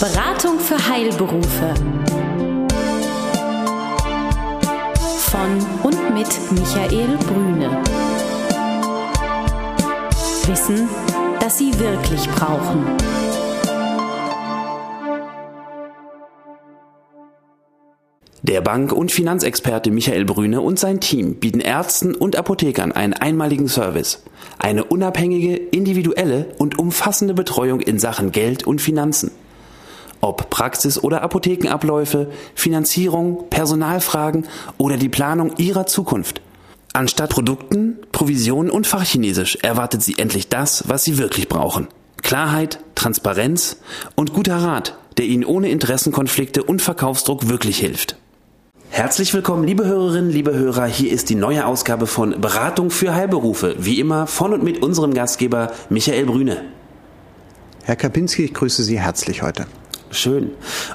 Beratung für Heilberufe. Von und mit Michael Brüne. Wissen, das Sie wirklich brauchen. Der Bank- und Finanzexperte Michael Brüne und sein Team bieten Ärzten und Apothekern einen einmaligen Service. Eine unabhängige, individuelle und umfassende Betreuung in Sachen Geld und Finanzen. Ob Praxis- oder Apothekenabläufe, Finanzierung, Personalfragen oder die Planung Ihrer Zukunft. Anstatt Produkten, Provisionen und Fachchinesisch erwartet Sie endlich das, was Sie wirklich brauchen. Klarheit, Transparenz und guter Rat, der Ihnen ohne Interessenkonflikte und Verkaufsdruck wirklich hilft. Herzlich willkommen, liebe Hörerinnen, liebe Hörer. Hier ist die neue Ausgabe von Beratung für Heilberufe. Wie immer von und mit unserem Gastgeber Michael Brüne. Herr Kapinski, ich grüße Sie herzlich heute. Schön.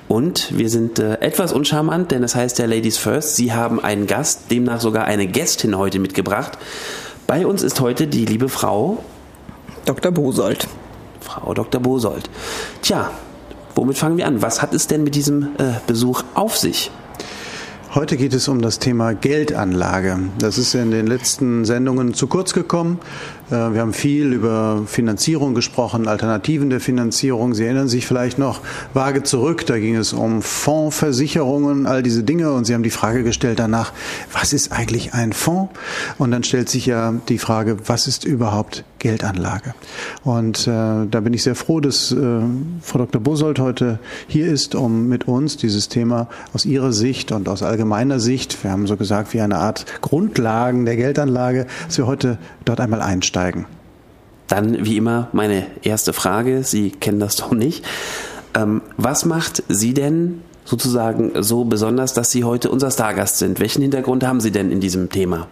Und wir sind äh, etwas uncharmant, denn es heißt ja Ladies First. Sie haben einen Gast, demnach sogar eine Gästin heute mitgebracht. Bei uns ist heute die liebe Frau Dr. Bosold. Frau Dr. Bosold. Tja, womit fangen wir an? Was hat es denn mit diesem äh, Besuch auf sich? Heute geht es um das Thema Geldanlage. Das ist in den letzten Sendungen zu kurz gekommen. Äh, wir haben viel über Finanzierung gesprochen, Alternativen der Finanzierung. Sie erinnern sich vielleicht noch vage zurück. Da ging es um Fondsversicherungen, all diese Dinge. Und Sie haben die Frage gestellt danach, was ist eigentlich ein Fonds? Und dann stellt sich ja die Frage, was ist überhaupt Geldanlage? Und äh, da bin ich sehr froh, dass äh, Frau Dr. Bosold heute hier ist, um mit uns dieses Thema aus ihrer Sicht und aus allgemeiner Sicht, wir haben so gesagt, wie eine Art Grundlagen der Geldanlage, dass wir heute dort einmal einsteigen. Dann, wie immer, meine erste Frage. Sie kennen das doch nicht. Ähm, was macht Sie denn sozusagen so besonders, dass Sie heute unser Stargast sind? Welchen Hintergrund haben Sie denn in diesem Thema?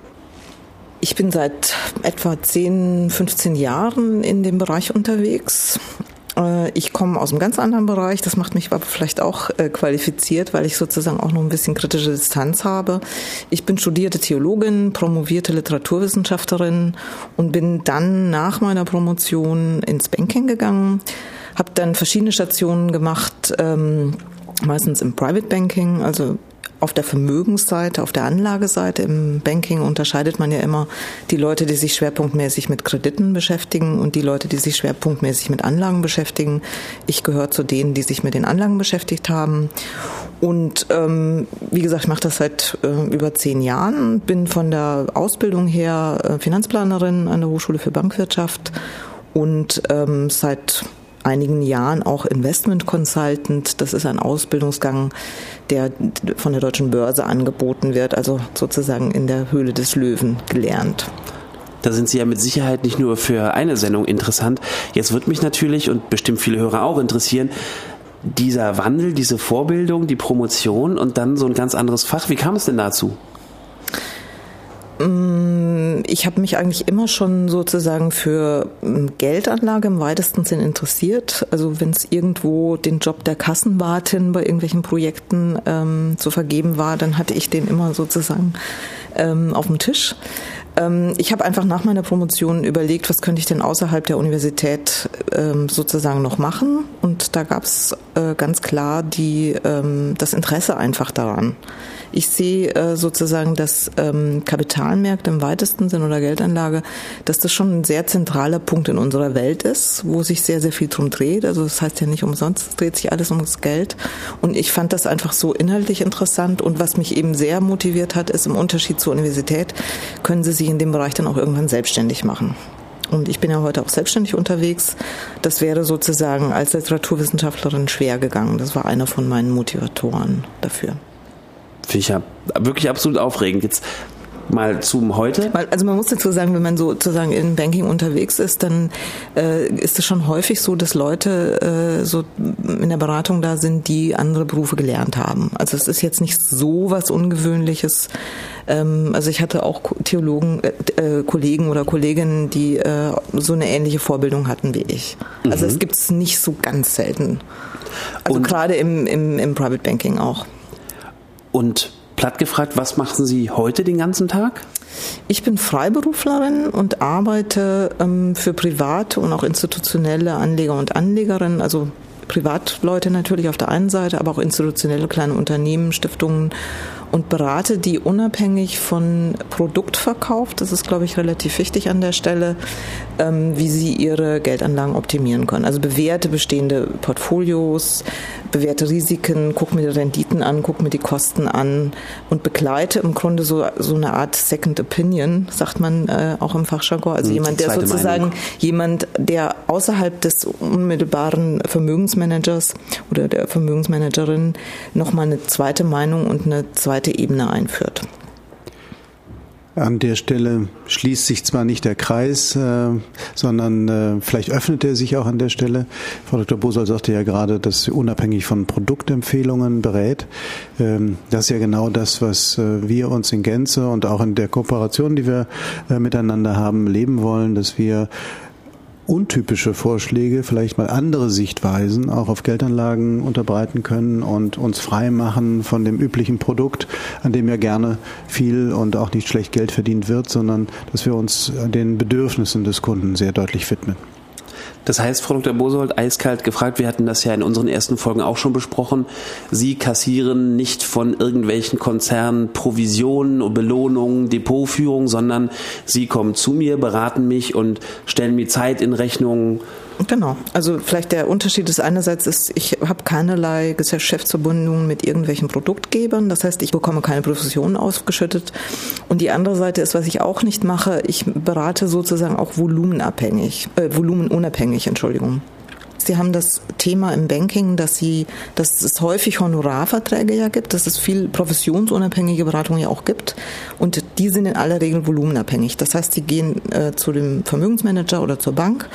Ich bin seit etwa 10, 15 Jahren in dem Bereich unterwegs. Äh, Ich komme aus einem ganz anderen Bereich. Das macht mich aber vielleicht auch äh, qualifiziert, weil ich sozusagen auch noch ein bisschen kritische Distanz habe. Ich bin studierte Theologin, promovierte Literaturwissenschaftlerin und bin dann nach meiner Promotion ins Banking gegangen, habe dann verschiedene Stationen gemacht, ähm, meistens im Private Banking, also auf der Vermögensseite, auf der Anlageseite im Banking unterscheidet man ja immer die Leute, die sich schwerpunktmäßig mit Krediten beschäftigen und die Leute, die sich schwerpunktmäßig mit Anlagen beschäftigen. Ich gehöre zu denen, die sich mit den Anlagen beschäftigt haben. Und ähm, wie gesagt, ich mache das seit äh, über zehn Jahren, bin von der Ausbildung her äh, Finanzplanerin an der Hochschule für Bankwirtschaft und ähm, seit einigen Jahren auch Investment Consultant. Das ist ein Ausbildungsgang, der von der Deutschen Börse angeboten wird, also sozusagen in der Höhle des Löwen gelernt. Da sind Sie ja mit Sicherheit nicht nur für eine Sendung interessant. Jetzt wird mich natürlich und bestimmt viele Hörer auch interessieren, dieser Wandel, diese Vorbildung, die Promotion und dann so ein ganz anderes Fach. Wie kam es denn dazu? Ich habe mich eigentlich immer schon sozusagen für Geldanlage im weitesten Sinn interessiert. Also wenn es irgendwo den Job der Kassenwartin bei irgendwelchen Projekten ähm, zu vergeben war, dann hatte ich den immer sozusagen ähm, auf dem Tisch. Ähm, ich habe einfach nach meiner Promotion überlegt, was könnte ich denn außerhalb der Universität ähm, sozusagen noch machen. Und da gab es äh, ganz klar die, ähm, das Interesse einfach daran. Ich sehe äh, sozusagen, dass ähm, Kapitalmärkte im weitesten Sinn oder Geldanlage, dass das schon ein sehr zentraler Punkt in unserer Welt ist, wo sich sehr, sehr viel drum dreht. Also das heißt ja nicht umsonst, dreht sich alles ums Geld. Und ich fand das einfach so inhaltlich interessant. Und was mich eben sehr motiviert hat, ist im Unterschied zur Universität, können Sie sich in dem Bereich dann auch irgendwann selbstständig machen. Und ich bin ja heute auch selbstständig unterwegs. Das wäre sozusagen als Literaturwissenschaftlerin schwer gegangen. Das war einer von meinen Motivatoren dafür. Finde ich ja wirklich absolut aufregend. Jetzt mal zum heute. Also man muss dazu sagen, wenn man sozusagen in Banking unterwegs ist, dann äh, ist es schon häufig so, dass Leute äh, so in der Beratung da sind, die andere Berufe gelernt haben. Also es ist jetzt nicht so was Ungewöhnliches. Ähm, also ich hatte auch Theologen, äh, Kollegen oder Kolleginnen, die äh, so eine ähnliche Vorbildung hatten wie ich. Also Mhm. es gibt es nicht so ganz selten. Also Und- gerade im, im, im Private Banking auch. Und platt gefragt, was machen Sie heute den ganzen Tag? Ich bin Freiberuflerin und arbeite ähm, für private und auch institutionelle Anleger und Anlegerinnen, also Privatleute natürlich auf der einen Seite, aber auch institutionelle kleine Unternehmen, Stiftungen und berate die unabhängig von Produktverkauf, das ist, glaube ich, relativ wichtig an der Stelle, ähm, wie sie ihre Geldanlagen optimieren können. Also bewährte bestehende Portfolios, bewährte Risiken, guck mir die Renditen an, guck mir die Kosten an und begleite im Grunde so, so eine Art Second Opinion, sagt man äh, auch im Fachjargon. Also hm, jemand, der sozusagen, Meinung. jemand, der außerhalb des unmittelbaren Vermögensmanagers oder der Vermögensmanagerin nochmal eine zweite Meinung und eine zweite Ebene einführt. An der Stelle schließt sich zwar nicht der Kreis, äh, sondern äh, vielleicht öffnet er sich auch an der Stelle. Frau Dr. Bosol sagte ja gerade, dass sie unabhängig von Produktempfehlungen berät. Ähm, das ist ja genau das, was äh, wir uns in Gänze und auch in der Kooperation, die wir miteinander haben, leben wollen, dass wir untypische Vorschläge, vielleicht mal andere Sichtweisen auch auf Geldanlagen unterbreiten können und uns frei machen von dem üblichen Produkt, an dem ja gerne viel und auch nicht schlecht Geld verdient wird, sondern dass wir uns den Bedürfnissen des Kunden sehr deutlich widmen. Das heißt, Frau Dr. Bosold, eiskalt gefragt, wir hatten das ja in unseren ersten Folgen auch schon besprochen, Sie kassieren nicht von irgendwelchen Konzernen Provisionen, und Belohnungen, Depotführung, sondern Sie kommen zu mir, beraten mich und stellen mir Zeit in Rechnung, Genau. Also vielleicht der Unterschied ist einerseits ist, ich habe keinerlei Geschäftsverbindungen mit irgendwelchen Produktgebern. Das heißt, ich bekomme keine Professionen ausgeschüttet. Und die andere Seite ist, was ich auch nicht mache, ich berate sozusagen auch volumenabhängig, äh, volumenunabhängig, Entschuldigung. Sie haben das Thema im Banking, dass Sie, dass es häufig Honorarverträge ja gibt, dass es viel professionsunabhängige Beratung ja auch gibt und die sind in aller Regel volumenabhängig. Das heißt, Sie gehen äh, zu dem Vermögensmanager oder zur Bank,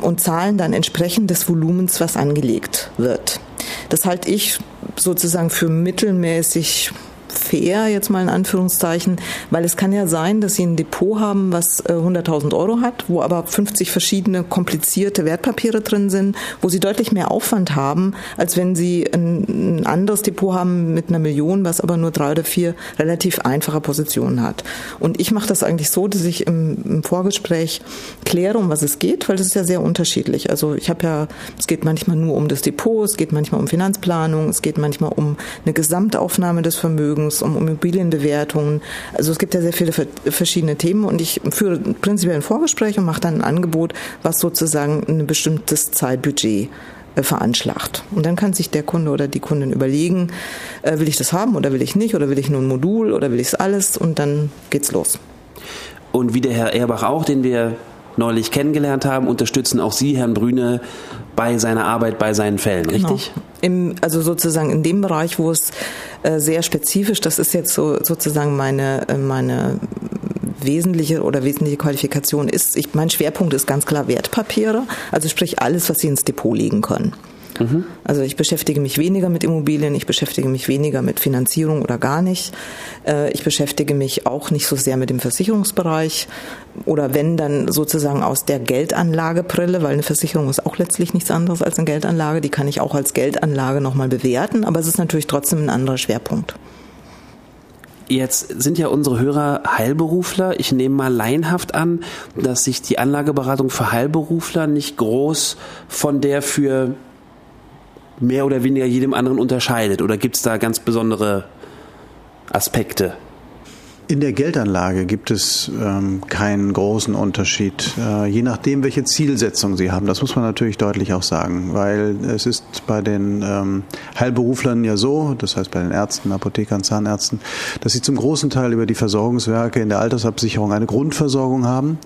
und zahlen dann entsprechend des Volumens, was angelegt wird. Das halte ich sozusagen für mittelmäßig fair, jetzt mal in Anführungszeichen, weil es kann ja sein, dass Sie ein Depot haben, was 100.000 äh, Euro hat, wo aber 50 verschiedene komplizierte Wertpapiere drin sind, wo Sie deutlich mehr Aufwand haben, als wenn Sie ein, anderes Depot haben mit einer Million, was aber nur drei oder vier relativ einfache Positionen hat. Und ich mache das eigentlich so, dass ich im, im Vorgespräch kläre, um was es geht, weil das ist ja sehr unterschiedlich. Also ich habe ja, es geht manchmal nur um das Depot, es geht manchmal um Finanzplanung, es geht manchmal um eine Gesamtaufnahme des Vermögens, Vermögens, um Immobilienbewertungen. Also es gibt ja sehr viele verschiedene Themen und ich führe prinzipiell ein Vorgespräch und mache dann ein Angebot, was sozusagen ein bestimmtes Zeitbudget äh, veranschlagt. Und dann kann sich der Kunde oder die Kundin überlegen, äh, will ich das haben oder will ich nicht oder will ich nur ein Modul oder will ich es alles und dann geht's los. Und wie der Herr Erbach auch, den wir neulich kennengelernt haben, unterstützen auch Sie, Herrn Brüne, bei seiner Arbeit, bei seinen Fällen, genau. richtig? Im, also sozusagen in dem Bereich, wo es äh, sehr spezifisch, das ist jetzt so sozusagen meine, äh, meine wesentliche oder wesentliche Qualifikation ist, ich, mein Schwerpunkt ist ganz klar Wertpapiere, also sprich alles, was Sie ins Depot legen können. Mhm. Also ich beschäftige mich weniger mit Immobilien, ich beschäftige mich weniger mit Finanzierung oder gar nicht. Äh, ich beschäftige mich auch nicht so sehr mit dem Versicherungsbereich oder wenn dann sozusagen aus der Geldanlagebrille, weil eine Versicherung ist auch letztlich nichts anderes als eine Geldanlage, die kann ich auch als Geldanlage nochmal bewerten, aber es ist natürlich trotzdem ein anderer Schwerpunkt. Jetzt sind ja unsere Hörer Heilberufler. Ich nehme mal laienhaft an, dass sich die Anlageberatung für Heilberufler nicht groß von der für mehr oder weniger jedem anderen unterscheidet? Oder gibt es da ganz besondere Aspekte? In der Geldanlage gibt es ähm, keinen großen Unterschied, äh, je nachdem, welche Zielsetzung Sie haben. Das muss man natürlich deutlich auch sagen, weil es ist bei den ähm, Heilberuflern ja so, das heißt bei den Ärzten, Apothekern, Zahnärzten, dass sie zum großen Teil über die Versorgungswerke in der Altersabsicherung eine Grundversorgung haben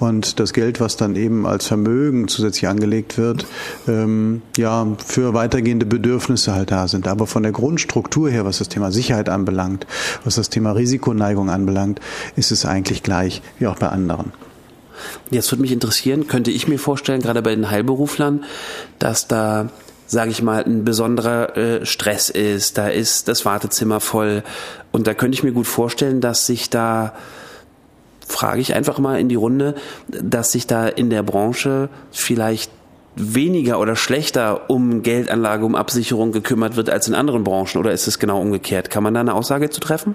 und das Geld, was dann eben als Vermögen zusätzlich angelegt wird, ähm, ja für weitergehende Bedürfnisse halt da sind. Aber von der Grundstruktur her, was das Thema Sicherheit anbelangt, was das Thema Risikoneigung anbelangt, ist es eigentlich gleich wie auch bei anderen. Jetzt würde mich interessieren, könnte ich mir vorstellen, gerade bei den Heilberuflern, dass da sage ich mal, ein besonderer äh, Stress ist, da ist das Wartezimmer voll und da könnte ich mir gut vorstellen, dass sich da frage ich einfach mal in die Runde, dass sich da in der Branche vielleicht weniger oder schlechter um Geldanlage, um Absicherung gekümmert wird als in anderen Branchen oder ist es genau umgekehrt? Kann man da eine Aussage zu treffen?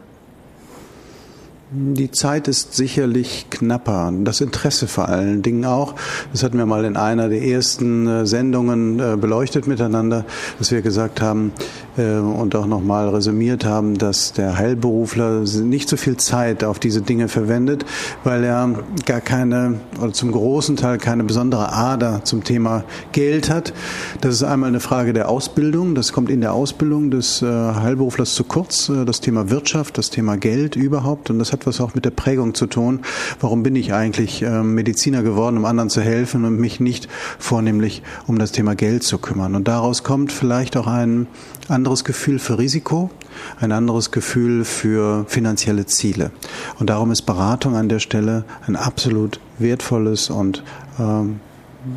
Die Zeit ist sicherlich knapper. Das Interesse vor allen Dingen auch. Das hatten wir mal in einer der ersten äh, Sendungen äh, beleuchtet miteinander, dass wir gesagt haben äh, und auch nochmal resümiert haben, dass der Heilberufler nicht so viel Zeit auf diese Dinge verwendet, weil er gar keine oder zum großen Teil keine besondere Ader zum Thema Geld hat. Das ist einmal eine Frage der Ausbildung. Das kommt in der Ausbildung des Heilberuflers zu kurz. Das Thema Wirtschaft, das Thema Geld überhaupt. Und das hat was auch mit der Prägung zu tun. Warum bin ich eigentlich ähm, Mediziner geworden, um anderen zu helfen und mich nicht vornehmlich um das Thema Geld zu kümmern? Und daraus kommt vielleicht auch ein anderes Gefühl für Risiko, ein anderes Gefühl für finanzielle Ziele. Und darum ist Beratung an der Stelle ein absolut wertvolles und ähm,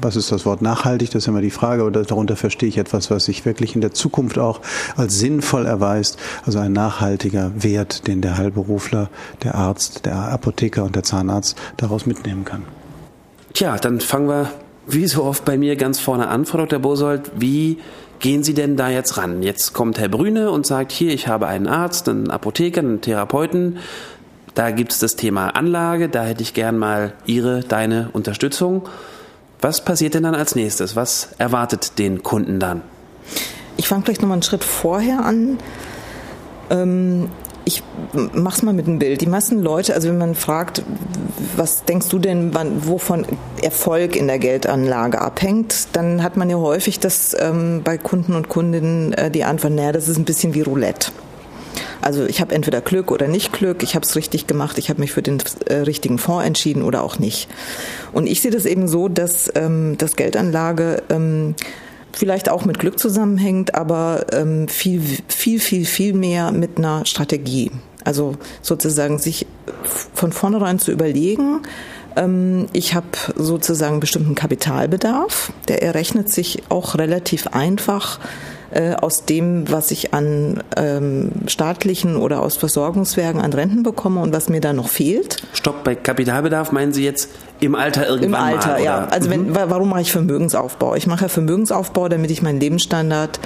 was ist das Wort nachhaltig? Das ist immer die Frage, aber darunter verstehe ich etwas, was sich wirklich in der Zukunft auch als sinnvoll erweist. Also ein nachhaltiger Wert, den der Heilberufler, der Arzt, der Apotheker und der Zahnarzt daraus mitnehmen kann. Tja, dann fangen wir wie so oft bei mir ganz vorne an, Frau Dr. Bosold. Wie gehen Sie denn da jetzt ran? Jetzt kommt Herr Brüne und sagt, hier, ich habe einen Arzt, einen Apotheker, einen Therapeuten. Da gibt es das Thema Anlage, da hätte ich gern mal Ihre, deine Unterstützung. Was passiert denn dann als nächstes? Was erwartet den Kunden dann? Ich fange vielleicht nochmal einen Schritt vorher an. Ähm, ich mach's mal mit einem Bild. Die meisten Leute, also wenn man fragt, was denkst du denn, wann, wovon Erfolg in der Geldanlage abhängt, dann hat man ja häufig das ähm, bei Kunden und Kundinnen äh, die Antwort, naja, das ist ein bisschen wie Roulette. Also ich habe entweder Glück oder nicht Glück, ich habe es richtig gemacht, ich habe mich für den äh, richtigen Fonds entschieden oder auch nicht. Und ich sehe das eben so, dass ähm, das Geldanlage ähm, vielleicht auch mit Glück zusammenhängt, aber ähm, viel, viel, viel, viel mehr mit einer Strategie. Also sozusagen sich von vornherein zu überlegen, ähm, ich habe sozusagen bestimmten Kapitalbedarf, der errechnet sich auch relativ einfach äh, aus dem, was ich an ähm, staatlichen oder aus Versorgungswerken an Renten bekomme und was mir da noch fehlt. Stopp, bei Kapitalbedarf meinen Sie jetzt im Alter irgendwann Im Alter, mal, ja. Also wenn, mhm. warum mache ich Vermögensaufbau? Ich mache Vermögensaufbau, damit ich meinen Lebensstandard,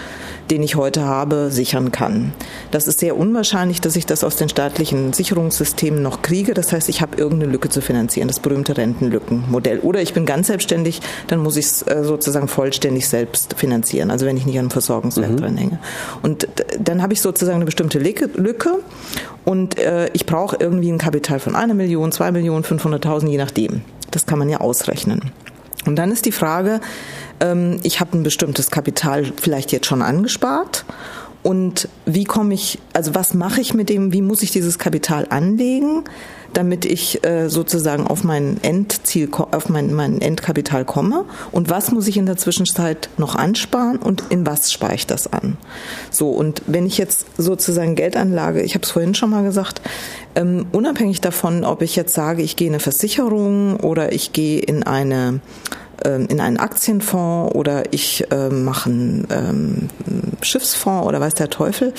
den ich heute habe, sichern kann. Das ist sehr unwahrscheinlich, dass ich das aus den staatlichen Sicherungssystemen noch kriege. Das heißt, ich habe irgendeine Lücke zu finanzieren, das berühmte Rentenlückenmodell. Oder ich bin ganz selbstständig, dann muss ich es äh, sozusagen vollständig selbst finanzieren. Also wenn ich nicht an einem Versorgungswerk mhm. dran hänge. Und dann habe ich sozusagen eine bestimmte Lücke und äh, ich brauche irgendwie ein Kapital von einer Million, zwei Millionen, 500.000, je nachdem. Das kann man ja ausrechnen. Und dann ist die Frage, ähm, ich habe ein bestimmtes Kapital vielleicht jetzt schon angespart und wie komme ich, also was mache ich mit dem, wie muss ich dieses Kapital anlegen, damit ich äh, sozusagen auf mein Endziel, auf mein, mein Endkapital komme und was muss ich in der Zwischenzeit noch ansparen und in was spare ich das an. So, und wenn ich jetzt sozusagen Geldanlage, ich habe es vorhin schon mal gesagt, ähm, unabhängig davon, ob ich jetzt sage, ich gehe in eine Versicherung oder ich gehe in eine in einen Aktienfonds oder ich äh, mache einen ähm, Schiffsfonds oder weiß der Teufel.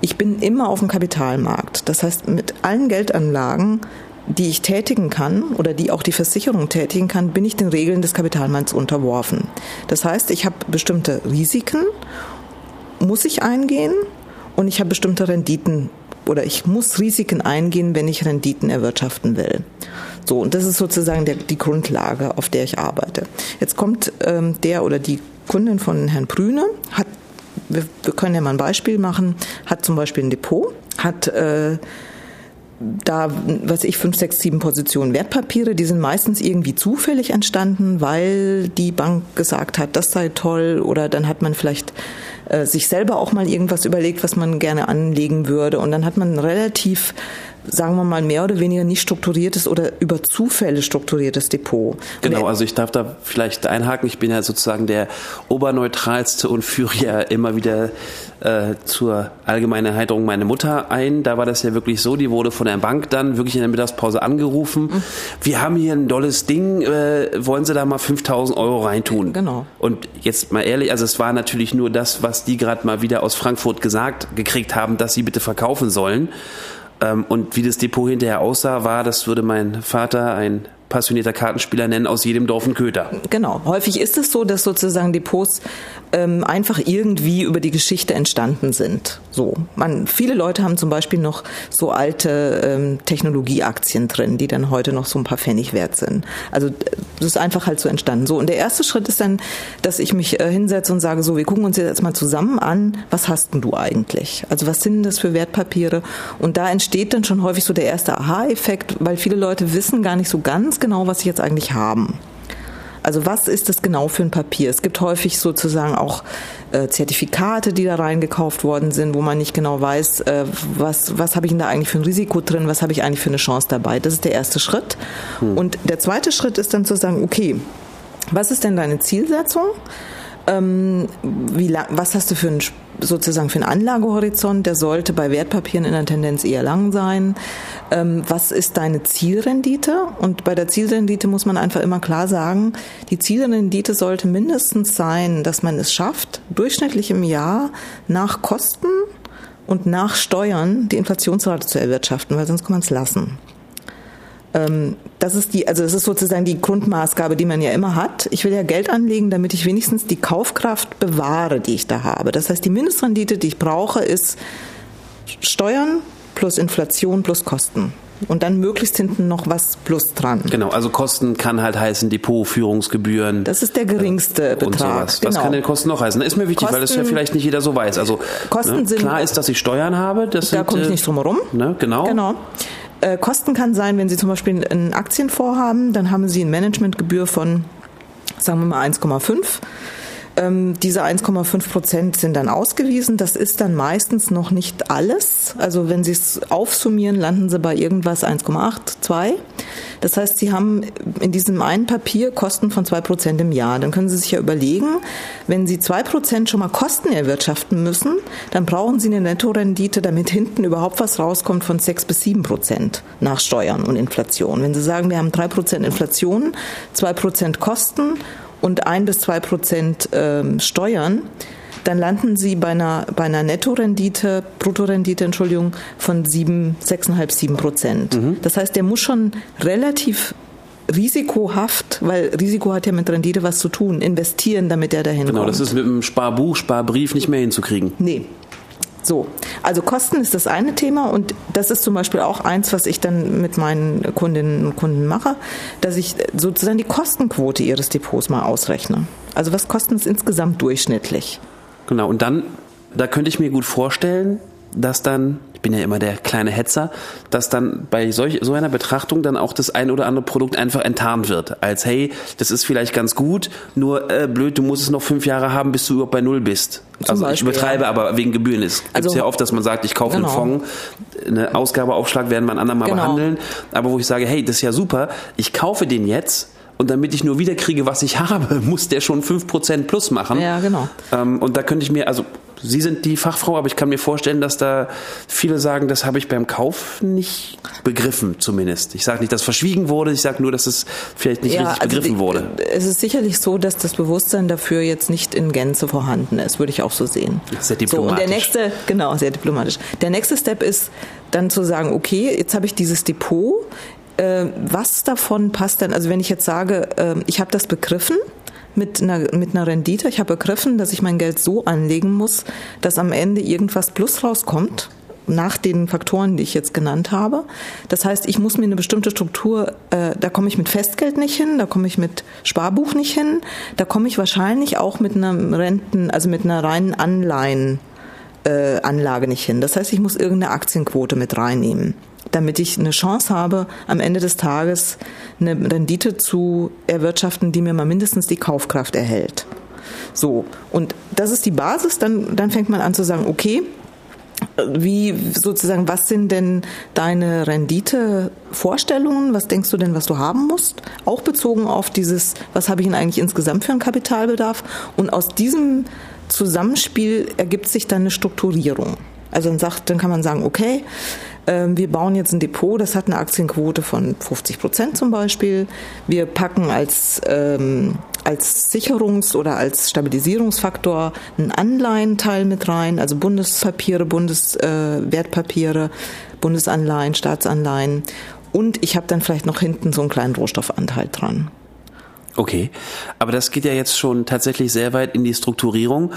Ich bin immer auf dem Kapitalmarkt. Das heißt, mit allen Geldanlagen, die ich tätigen kann oder die auch die Versicherung tätigen kann, bin ich den Regeln des Kapitalmarkts unterworfen. Das heißt, ich habe bestimmte Risiken, muss ich eingehen und ich habe bestimmte Renditen oder ich muss Risiken eingehen, wenn ich Renditen erwirtschaften will. So, und das ist sozusagen der, die Grundlage, auf der ich arbeite. Jetzt kommt ähm, der oder die Kundin von Herrn Brüne, hat, wir, wir können ja mal ein Beispiel machen, hat zum Beispiel ein Depot, hat äh, da, was ich, fünf, sechs, sieben Positionen Wertpapiere, die sind meistens irgendwie zufällig entstanden, weil die Bank gesagt hat, das sei toll oder dann hat man vielleicht äh, sich selber auch mal irgendwas überlegt, was man gerne anlegen würde und dann hat man relativ sagen wir mal, mehr oder weniger nicht strukturiertes oder über Zufälle strukturiertes Depot. Genau, also ich darf da vielleicht einhaken. Ich bin ja sozusagen der oberneutralste und führe ja immer wieder äh, zur allgemeinen Erheiterung meine Mutter ein. Da war das ja wirklich so, die wurde von der Bank dann wirklich in der Mittagspause angerufen. Mhm. Wir haben hier ein dolles Ding, äh, wollen Sie da mal 5000 Euro reintun? Genau. Und jetzt mal ehrlich, also es war natürlich nur das, was die gerade mal wieder aus Frankfurt gesagt gekriegt haben, dass sie bitte verkaufen sollen. Ähm, und wie das Depot hinterher aussah, war, das würde mein Vater, ein passionierter Kartenspieler nennen, aus jedem Dorf ein Köter. Genau. Häufig ist es so, dass sozusagen Depots ähm, einfach irgendwie über die Geschichte entstanden sind. So, man, viele Leute haben zum Beispiel noch so alte ähm, Technologieaktien drin, die dann heute noch so ein paar Pfennig wert sind. Also das ist einfach halt so entstanden. So und der erste Schritt ist dann, dass ich mich äh, hinsetze und sage, so, wir gucken uns jetzt mal zusammen an, was hast denn du eigentlich? Also was sind das für Wertpapiere? Und da entsteht dann schon häufig so der erste Aha-Effekt, weil viele Leute wissen gar nicht so ganz genau, was sie jetzt eigentlich haben. Also was ist das genau für ein Papier? Es gibt häufig sozusagen auch äh, Zertifikate, die da reingekauft worden sind, wo man nicht genau weiß, äh, was, was habe ich denn da eigentlich für ein Risiko drin, was habe ich eigentlich für eine Chance dabei. Das ist der erste Schritt. Hm. Und der zweite Schritt ist dann zu sagen, okay, was ist denn deine Zielsetzung? Ähm, wie lang, was hast du für einen sozusagen für einen Anlagehorizont? Der sollte bei Wertpapieren in der Tendenz eher lang sein. Ähm, was ist deine Zielrendite? Und bei der Zielrendite muss man einfach immer klar sagen, die Zielrendite sollte mindestens sein, dass man es schafft, durchschnittlich im Jahr nach Kosten und nach Steuern die Inflationsrate zu erwirtschaften, weil sonst kann man es lassen. Ähm, das ist die, also das ist sozusagen die Grundmaßgabe, die man ja immer hat. Ich will ja Geld anlegen, damit ich wenigstens die Kaufkraft bewahre, die ich da habe. Das heißt, die Mindestrendite, die ich brauche, ist Steuern plus Inflation plus Kosten. Und dann möglichst hinten noch was plus dran. Genau, also Kosten kann halt heißen Depot, Führungsgebühren. Das ist der geringste äh, Betrag. Sowas. Genau. Was kann denn Kosten noch heißen? Das ist mir wichtig, Kosten, weil das ja vielleicht nicht jeder so weiß. Also Kosten ne, sind, klar ist, dass ich Steuern habe. Da komme ich nicht drum herum. Ne, genau. genau. Äh, Kosten kann sein, wenn Sie zum Beispiel einen Aktienfonds haben, dann haben Sie eine Managementgebühr von, sagen wir mal, 1,5. Ähm, diese 1,5 Prozent sind dann ausgewiesen. Das ist dann meistens noch nicht alles. Also wenn Sie es aufsummieren, landen Sie bei irgendwas 1,8, 2. Das heißt, Sie haben in diesem einen Papier Kosten von 2 Prozent im Jahr. Dann können Sie sich ja überlegen, wenn Sie 2 Prozent schon mal Kosten erwirtschaften müssen, dann brauchen Sie eine Nettorendite, damit hinten überhaupt was rauskommt von 6 bis 7 Prozent nach Steuern und Inflation. Wenn Sie sagen, wir haben 3 Prozent Inflation, 2 Prozent Kosten und ein bis zwei Prozent ähm, Steuern, dann landen sie bei einer, bei einer Nettorendite, Bruttorendite, Entschuldigung, von sieben, sechseinhalb, sieben Prozent. Mhm. Das heißt, der muss schon relativ risikohaft, weil Risiko hat ja mit Rendite was zu tun, investieren, damit er dahin genau, kommt. Genau, das ist mit dem Sparbuch, Sparbrief nicht mehr hinzukriegen. Nee, so, also Kosten ist das eine Thema und das ist zum Beispiel auch eins, was ich dann mit meinen Kundinnen und Kunden mache, dass ich sozusagen die Kostenquote ihres Depots mal ausrechne. Also was kosten es insgesamt durchschnittlich? Genau, und dann, da könnte ich mir gut vorstellen, dass dann bin ja immer der kleine Hetzer, dass dann bei solch, so einer Betrachtung dann auch das ein oder andere Produkt einfach enttarnt wird. Als hey, das ist vielleicht ganz gut, nur äh, blöd, du musst es noch fünf Jahre haben, bis du überhaupt bei Null bist. Zum also Beispiel, ich übertreibe, ja. aber wegen Gebühren. Es gibt also, ja oft, dass man sagt, ich kaufe genau. einen Fonds, eine Ausgabeaufschlag werden wir ein andermal genau. behandeln. Aber wo ich sage, hey, das ist ja super, ich kaufe den jetzt, und damit ich nur wiederkriege, was ich habe, muss der schon 5% plus machen. Ja, genau. Ähm, und da könnte ich mir, also Sie sind die Fachfrau, aber ich kann mir vorstellen, dass da viele sagen, das habe ich beim Kauf nicht begriffen, zumindest. Ich sage nicht, dass verschwiegen wurde, ich sage nur, dass es vielleicht nicht ja, richtig also begriffen wurde. Es ist sicherlich so, dass das Bewusstsein dafür jetzt nicht in Gänze vorhanden ist, würde ich auch so sehen. Sehr diplomatisch. So, und der nächste, genau, sehr diplomatisch. Der nächste Step ist dann zu sagen, okay, jetzt habe ich dieses Depot, äh, was davon passt denn, also wenn ich jetzt sage, äh, ich habe das begriffen, mit einer, mit einer Rendite. Ich habe begriffen, dass ich mein Geld so anlegen muss, dass am Ende irgendwas plus rauskommt nach den Faktoren, die ich jetzt genannt habe. Das heißt, ich muss mir eine bestimmte Struktur, äh, da komme ich mit Festgeld nicht hin, da komme ich mit Sparbuch nicht hin, da komme ich wahrscheinlich auch mit einer Renten, also mit einer reinen Anleihenanlage äh, nicht hin. Das heißt, ich muss irgendeine Aktienquote mit reinnehmen damit ich eine Chance habe, am Ende des Tages eine Rendite zu erwirtschaften, die mir mal mindestens die Kaufkraft erhält. So, und das ist die Basis, dann, dann fängt man an zu sagen, okay, wie sozusagen, was sind denn deine Renditevorstellungen? Was denkst du denn, was du haben musst? Auch bezogen auf dieses, was habe ich denn eigentlich insgesamt für einen Kapitalbedarf? Und aus diesem Zusammenspiel ergibt sich dann eine Strukturierung. Also dann sagt, dann kann man sagen, okay, wir bauen jetzt ein Depot, das hat eine Aktienquote von 50 Prozent zum Beispiel. Wir packen als, ähm, als Sicherungs- oder als Stabilisierungsfaktor einen Anleihenteil mit rein, also Bundespapiere, Bundeswertpapiere, äh, Bundesanleihen, Staatsanleihen Und ich habe dann vielleicht noch hinten so einen kleinen Rohstoffanteil dran. Okay, aber das geht ja jetzt schon tatsächlich sehr weit in die Strukturierung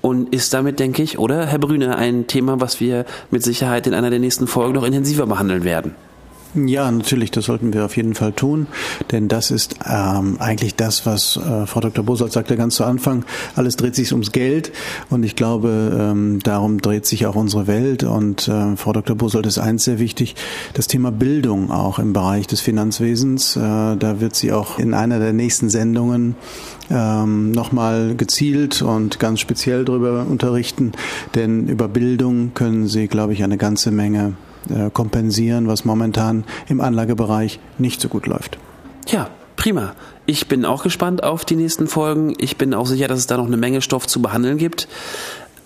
und ist damit, denke ich, oder Herr Brüne, ein Thema, was wir mit Sicherheit in einer der nächsten Folgen noch intensiver behandeln werden. Ja, natürlich, das sollten wir auf jeden Fall tun, denn das ist ähm, eigentlich das, was äh, Frau Dr. Bosold sagte ganz zu Anfang. Alles dreht sich ums Geld und ich glaube, ähm, darum dreht sich auch unsere Welt und äh, Frau Dr. Bosold ist eins sehr wichtig, das Thema Bildung auch im Bereich des Finanzwesens. Äh, da wird sie auch in einer der nächsten Sendungen ähm, nochmal gezielt und ganz speziell darüber unterrichten, denn über Bildung können Sie, glaube ich, eine ganze Menge äh, kompensieren, was momentan im Anlagebereich nicht so gut läuft. Ja, prima. Ich bin auch gespannt auf die nächsten Folgen. Ich bin auch sicher, dass es da noch eine Menge Stoff zu behandeln gibt.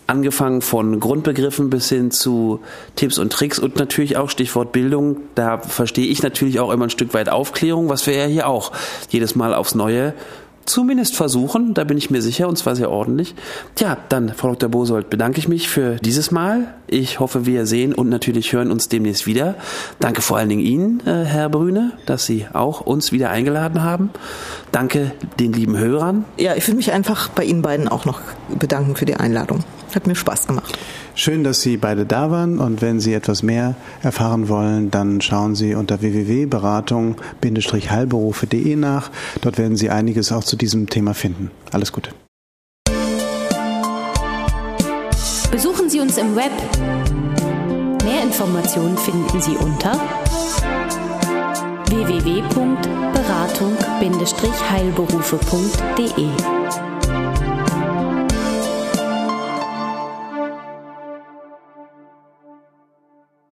Angefangen von Grundbegriffen bis hin zu Tipps und Tricks und natürlich auch Stichwort Bildung. Da verstehe ich natürlich auch immer ein Stück weit Aufklärung, was wir ja hier auch jedes Mal aufs Neue zumindest versuchen, da bin ich mir sicher, und zwar sehr ordentlich. Tja, dann, Frau Dr. Bosold, bedanke ich mich für dieses Mal. Ich hoffe, wir sehen und natürlich hören uns demnächst wieder. Danke vor allen Dingen Ihnen, äh, Herr Brüne, dass Sie auch uns wieder eingeladen haben. Danke den lieben Hörern. Ja, ich will mich einfach bei Ihnen beiden auch noch bedanken für die Einladung. Hat mir Spaß gemacht. Schön, dass Sie beide da waren und wenn Sie etwas mehr erfahren wollen, dann schauen Sie unter www.beratung-heilberufe.de nach. Dort werden Sie einiges auch zu diesem Thema finden. Alles Gute. Besuchen Sie uns im Web. Mehr Informationen finden Sie unter www.beratung-heilberufe.de